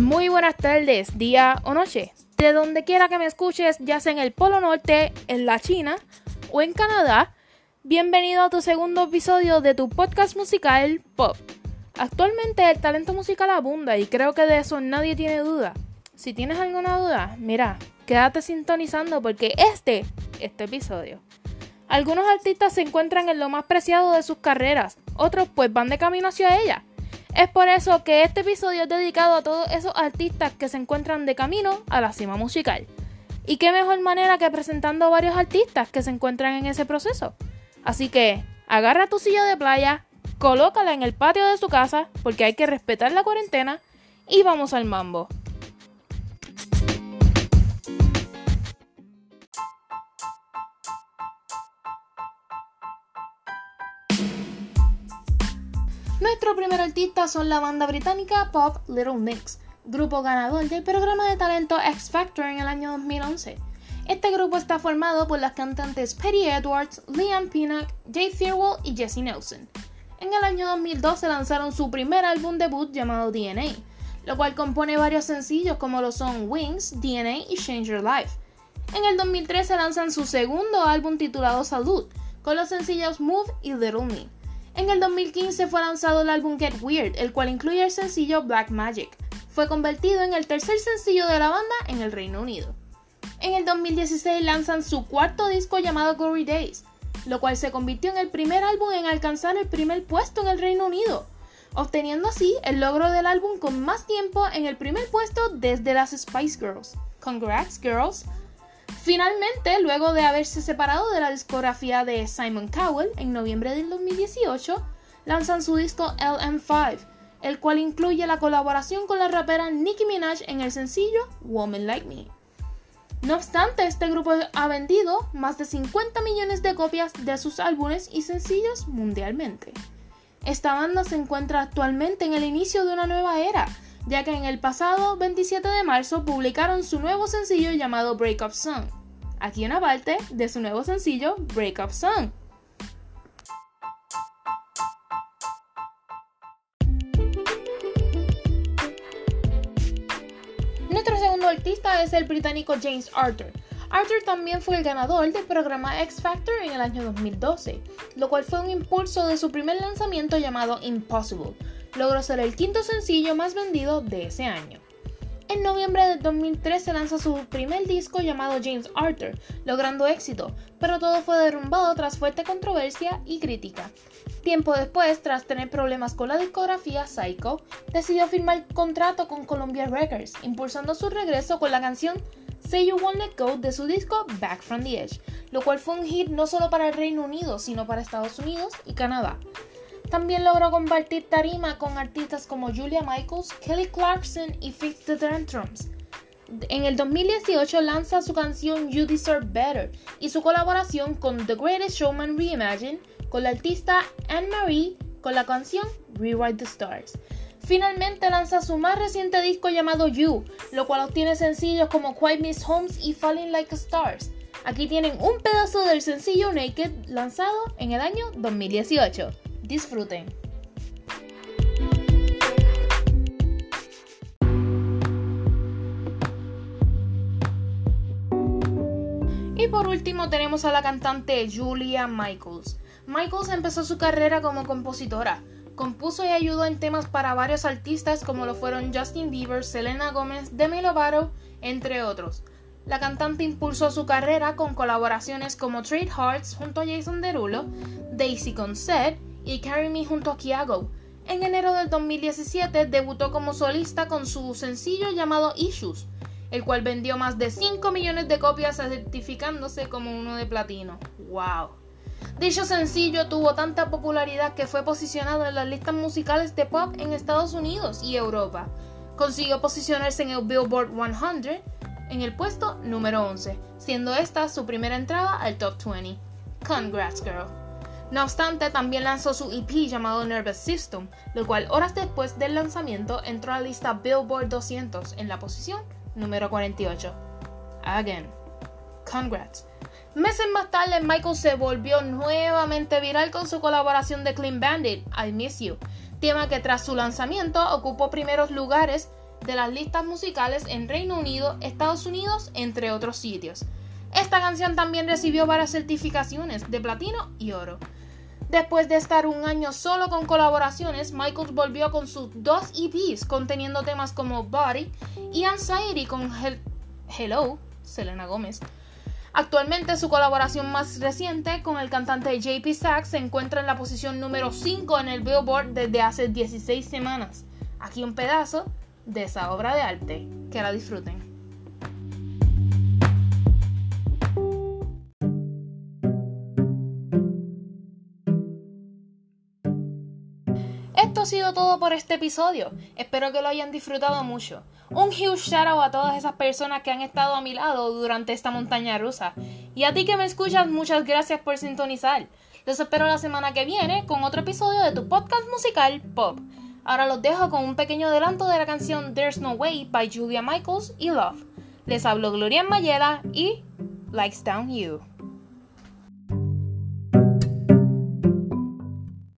Muy buenas tardes, día o noche. De donde quiera que me escuches, ya sea en el Polo Norte, en la China o en Canadá, bienvenido a tu segundo episodio de tu podcast musical Pop. Actualmente el talento musical abunda y creo que de eso nadie tiene duda. Si tienes alguna duda, mira, quédate sintonizando porque este, este episodio. Algunos artistas se encuentran en lo más preciado de sus carreras, otros pues van de camino hacia ella. Es por eso que este episodio es dedicado a todos esos artistas que se encuentran de camino a la cima musical. Y qué mejor manera que presentando a varios artistas que se encuentran en ese proceso. Así que agarra tu silla de playa, colócala en el patio de su casa, porque hay que respetar la cuarentena, y vamos al mambo. Nuestro primer artista son la banda británica Pop Little Mix, grupo ganador del programa de talento X Factor en el año 2011. Este grupo está formado por las cantantes Patty Edwards, Liam Pinnock, Jay Thirlwell y Jessie Nelson. En el año 2012 lanzaron su primer álbum debut llamado DNA, lo cual compone varios sencillos como lo son Wings, DNA y Change Your Life. En el 2013 lanzan su segundo álbum titulado Salud, con los sencillos Move y Little Me. En el 2015 fue lanzado el álbum Get Weird, el cual incluye el sencillo Black Magic. Fue convertido en el tercer sencillo de la banda en el Reino Unido. En el 2016 lanzan su cuarto disco llamado Glory Days, lo cual se convirtió en el primer álbum en alcanzar el primer puesto en el Reino Unido, obteniendo así el logro del álbum con más tiempo en el primer puesto desde las Spice Girls. Congrats, girls! Finalmente, luego de haberse separado de la discografía de Simon Cowell en noviembre del 2018, lanzan su disco LM5, el cual incluye la colaboración con la rapera Nicki Minaj en el sencillo Woman Like Me. No obstante, este grupo ha vendido más de 50 millones de copias de sus álbumes y sencillos mundialmente. Esta banda se encuentra actualmente en el inicio de una nueva era, ya que en el pasado 27 de marzo publicaron su nuevo sencillo llamado Break Up Song. Aquí una parte de su nuevo sencillo Break Up Song. Nuestro segundo artista es el británico James Arthur. Arthur también fue el ganador del programa X Factor en el año 2012, lo cual fue un impulso de su primer lanzamiento llamado Impossible. Logró ser el quinto sencillo más vendido de ese año. En noviembre de 2013 lanza su primer disco llamado James Arthur, logrando éxito, pero todo fue derrumbado tras fuerte controversia y crítica. Tiempo después, tras tener problemas con la discografía Psycho, decidió firmar contrato con Columbia Records, impulsando su regreso con la canción Say You Won't Let Go de su disco Back from the Edge, lo cual fue un hit no solo para el Reino Unido, sino para Estados Unidos y Canadá. También logró compartir tarima con artistas como Julia Michaels, Kelly Clarkson y Fix the Tantrums. En el 2018 lanza su canción You Deserve Better y su colaboración con The Greatest Showman Reimagine con la artista Anne-Marie con la canción Rewrite the Stars. Finalmente lanza su más reciente disco llamado You, lo cual obtiene sencillos como Quiet Miss Homes y Falling Like Stars. Aquí tienen un pedazo del sencillo Naked lanzado en el año 2018. Disfruten. Y por último tenemos a la cantante Julia Michaels. Michaels empezó su carrera como compositora. Compuso y ayudó en temas para varios artistas como lo fueron Justin Bieber, Selena Gomez, Demi Lovato, entre otros. La cantante impulsó su carrera con colaboraciones como Trade Hearts junto a Jason Derulo, Daisy Concert y Carry Me junto a Kiago. En enero del 2017 debutó como solista con su sencillo llamado Issues, el cual vendió más de 5 millones de copias certificándose como uno de platino. ¡Wow! Dicho sencillo tuvo tanta popularidad que fue posicionado en las listas musicales de pop en Estados Unidos y Europa. Consiguió posicionarse en el Billboard 100 en el puesto número 11, siendo esta su primera entrada al top 20. Congrats, girl. No obstante, también lanzó su EP llamado Nervous System, lo cual horas después del lanzamiento entró a la lista Billboard 200 en la posición número 48. Again. Congrats. Meses más tarde, Michael se volvió nuevamente viral con su colaboración de Clean Bandit, I Miss You, tema que tras su lanzamiento ocupó primeros lugares de las listas musicales en Reino Unido, Estados Unidos, entre otros sitios. Esta canción también recibió varias certificaciones de platino y oro. Después de estar un año solo con colaboraciones, Michaels volvió con sus dos EPs conteniendo temas como Body y Anxiety con Hello, Selena Gómez. Actualmente su colaboración más reciente con el cantante JP Sachs se encuentra en la posición número 5 en el Billboard desde hace 16 semanas. Aquí un pedazo de esa obra de arte. Que la disfruten. Esto ha sido todo por este episodio. Espero que lo hayan disfrutado mucho. Un huge shout out a todas esas personas que han estado a mi lado durante esta montaña rusa. Y a ti que me escuchas, muchas gracias por sintonizar. Los espero la semana que viene con otro episodio de tu podcast musical Pop. Ahora los dejo con un pequeño adelanto de la canción There's No Way by Julia Michaels y Love. Les hablo Gloria Mayela y Likes Down You.